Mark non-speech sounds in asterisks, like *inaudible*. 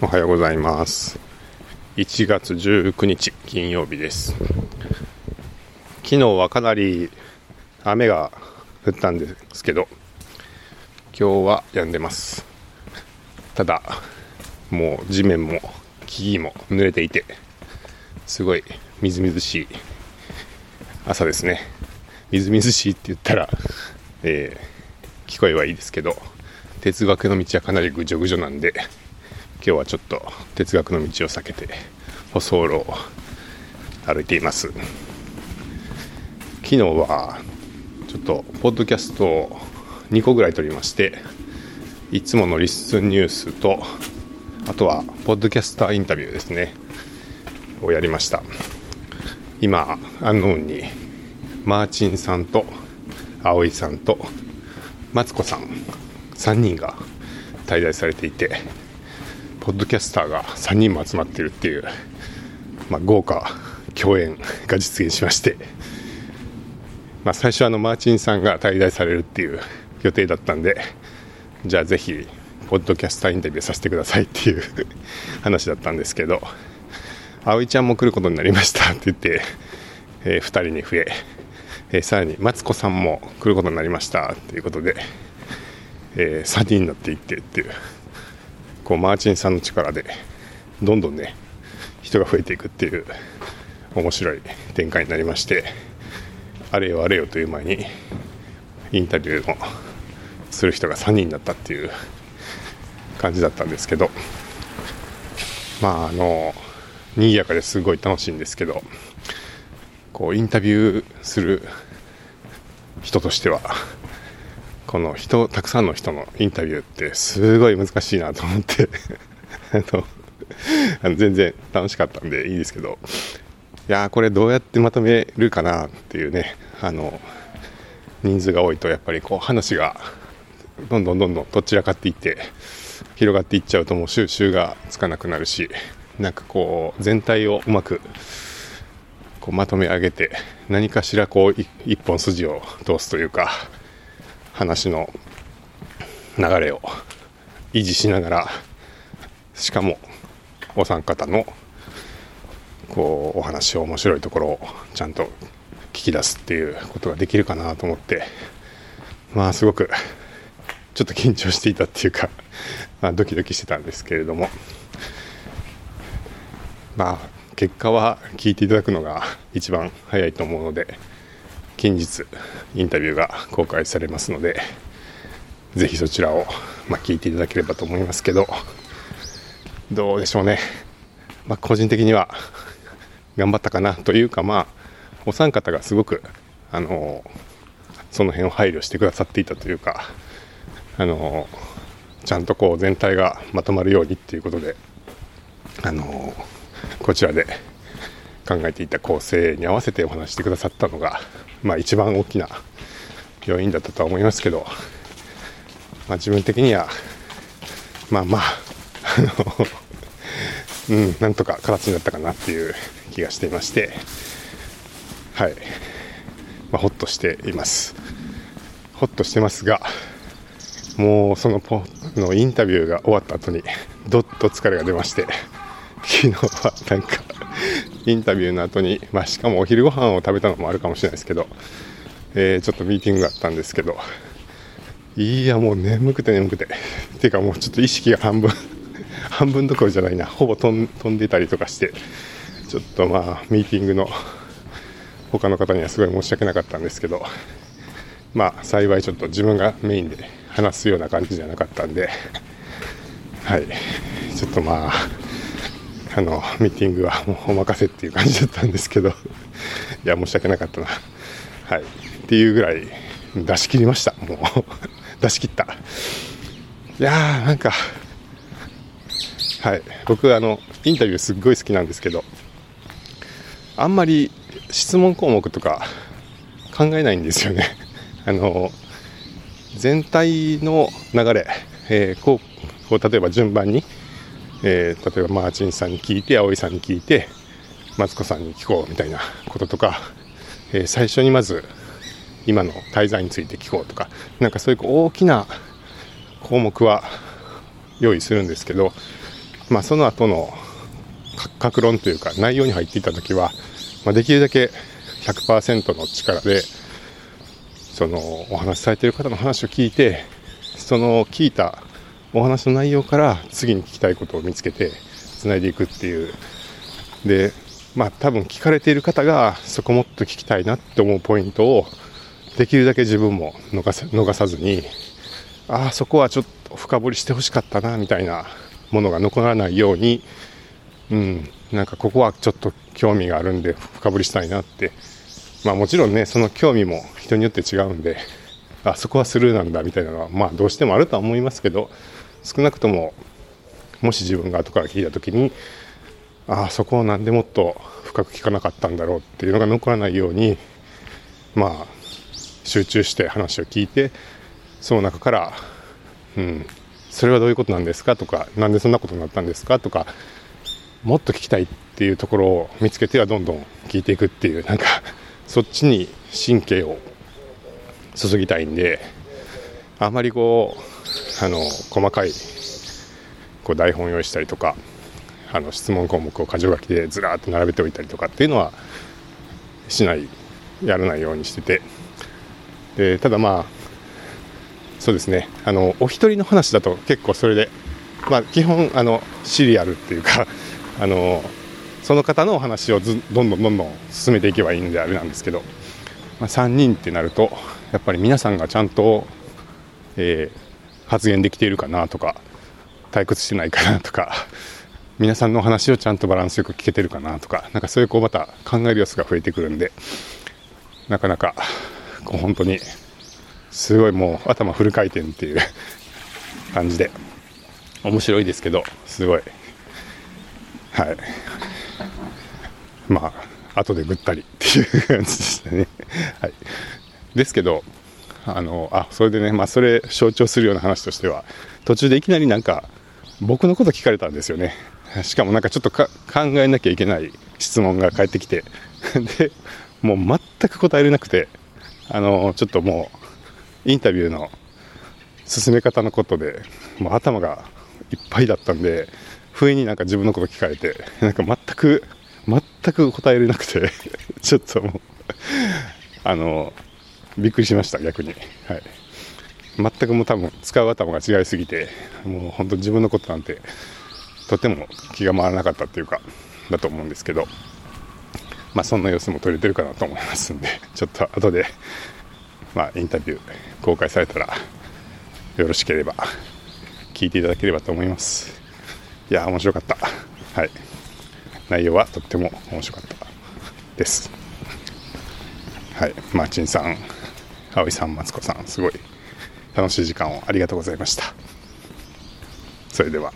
おはようございます。1月19日金曜日です。昨日はかなり雨が降ったんですけど今日は止んでます。ただもう地面も木々も濡れていてすごいみずみずしい朝ですね。みずみずしいって言ったら、えー、聞こえはいいですけど哲学の道はかなりぐじょぐじょなんで今日はちょっと哲学の道を避けて舗装路を歩いています。昨日はちょっとポッドキャストを2個ぐらい撮りましていつものリッスンニュースとあとはポッドキャスターインタビューですねをやりました。今アンノーンにマーチンさんと葵さんとマツコさん3人が滞在されていてポッドキャスターが3人も集まってるっていう、まあ、豪華共演が実現しまして、まあ、最初あのマーチンさんが滞在されるっていう予定だったんでじゃあぜひポッドキャスターインタビューさせてくださいっていう *laughs* 話だったんですけど葵ちゃんも来ることになりました *laughs* って言って、えー、2人に増ええー、さらにマツコさんも来ることになりましたということでえー、3人になっていってっていうこうマーチンさんの力でどんどんね人が増えていくっていう面白い展開になりましてあれよあれよという前にインタビューのする人が3人だったっていう感じだったんですけどまああの賑やかですごい楽しいんですけどこうインタビューする人としてはこの人たくさんの人のインタビューってすごい難しいなと思って。*laughs* あの全然楽しかったんでいいですけど。いやこれどうやってまとめるかなっていうね。あの人数が多いとやっぱりこう話がどんどんどんどんどちらかっていって広がっていっちゃうともう収集がつかなくなるしなんかこう全体をうまくこうまとめ上げて何かしらこう一本筋を通すというか話の流れを維持しながらしかもお三方のこうお話を面白いところをちゃんと聞き出すっていうことができるかなと思ってまあすごくちょっと緊張していたっていうか、まあ、ドキドキしてたんですけれども。まあ結果は聞いていただくのが一番早いと思うので近日インタビューが公開されますのでぜひそちらを、まあ、聞いていただければと思いますけどどうでしょうね、まあ、個人的には頑張ったかなというかまあお三方がすごくあのその辺を配慮してくださっていたというかあのちゃんとこう全体がまとまるようにっていうことであのこちらで考えていた構成に合わせてお話してくださったのがまあ、一番大きな要因だったとは思いますけど、まあ、自分的にはまあまああのうんなんとか形になったかなっていう気がしていましてはい、まあ、ほっとしています。ほっとしてますがもうそのポのインタビューが終わった後にどっと疲れが出まして昨日はなんかインタビューの後に、まあ、しかもお昼ご飯を食べたのもあるかもしれないですけど、えー、ちょっとミーティングがあったんですけど、いや、もう眠くて眠くて。ていうかもうちょっと意識が半分 *laughs* 半分どころじゃないな、ほぼ飛んでたりとかして、ちょっとまあ、ミーティングの他の方にはすごい申し訳なかったんですけど、まあ、幸いちょっと自分がメインで話すような感じじゃなかったんで、はい、ちょっとまあ、あのミーティングはもうお任せっていう感じだったんですけど。いや申し訳なかったな。はい。っていうぐらい出し切りました。もう。*laughs* 出し切った。いやーなんか。はい。僕あのインタビューすっごい好きなんですけど。あんまり質問項目とか考えないんですよね。*laughs* あの全体の流れ、えー、こうこう例えば順番にえー、例えばマーチンさんに聞いて葵さんに聞いてマツコさんに聞こうみたいなこととか、えー、最初にまず今の滞在について聞こうとかなんかそういう大きな項目は用意するんですけど、まあ、その後の格論というか内容に入っていた時は、まあ、できるだけ100%の力でそのお話しされてる方の話を聞いてその聞いたお話の内容から次に聞きたいことを見つけてつないでいくっていう。でまあ多分聞かれている方がそこもっと聞きたいなって思うポイントをできるだけ自分も逃さ逃さずにああそこはちょっと深掘りしてほしかったなみたいなものが残らないようにうんなんかここはちょっと興味があるんで深掘りしたいなって。まあもちろんねその興味も人によって違うんであそこはスルーなんだみたいなのはまあどうしてもあるとは思いますけど少なくとももし自分が後から聞いた時にああそこを何でもっと深く聞かなかったんだろうっていうのが残らないようにまあ集中して話を聞いてその中からうんそれはどういうことなんですかとか何でそんなことになったんですかとかもっと聞きたいっていうところを見つけてはどんどん聞いていくっていうなんかそっちに神経を注ぎたいんであまりこうあの細かいこう台本用意したりとかあの質問項目を箇条書きでずらっと並べておいたりとかっていうのはしないやらないようにしてて。でただまあそうですね。あのお一人の話だと結構それでまあ基本あのシリアルっていうか *laughs* あのその方のお話をずどんどんどんどん進めていけばいいんであれなんですけど、まあ、3人ってなるとやっぱり皆さんがちゃんと、えー、発言できているかなとか退屈してないかなとか皆さんのお話をちゃんとバランスよく聞けてるかなとかなんかそういうこうまた考える様子が増えてくるんでなかなかこう本当にすごいもう頭フル回転っていう感じで面白いですけどすごい。はい。まあ後でぐったりっていう感じでしたね。はい。ですけどあのあそれでねまあそれ象徴するような話としては途中でいきなりなんか僕のこと聞かれたんですよね。しかもなんかちょっと考えなきゃいけない質問が返ってきて *laughs* でもう全く答えれなくてあのちょっともうインタビューの進め方のことでもう頭がいっぱいだったんで不意になんか自分のこと聞かれてなんか全く全く答えれなくて *laughs* ちょっともうあのびっくりしました逆に。はい。全くもう多分使う頭が違いすぎてもう本当自分のことなんてとても気が回らなかったっていうかだと思うんですけどまあそんな様子も撮れてるかなと思いますんでちょっと後でまあインタビュー公開されたらよろしければ聞いていただければと思います。いや面白かった。はい。内容はとっても面白かったです。はい。マーチンさん。葵さんマツコさんすごい楽しい時間をありがとうございましたそれでは。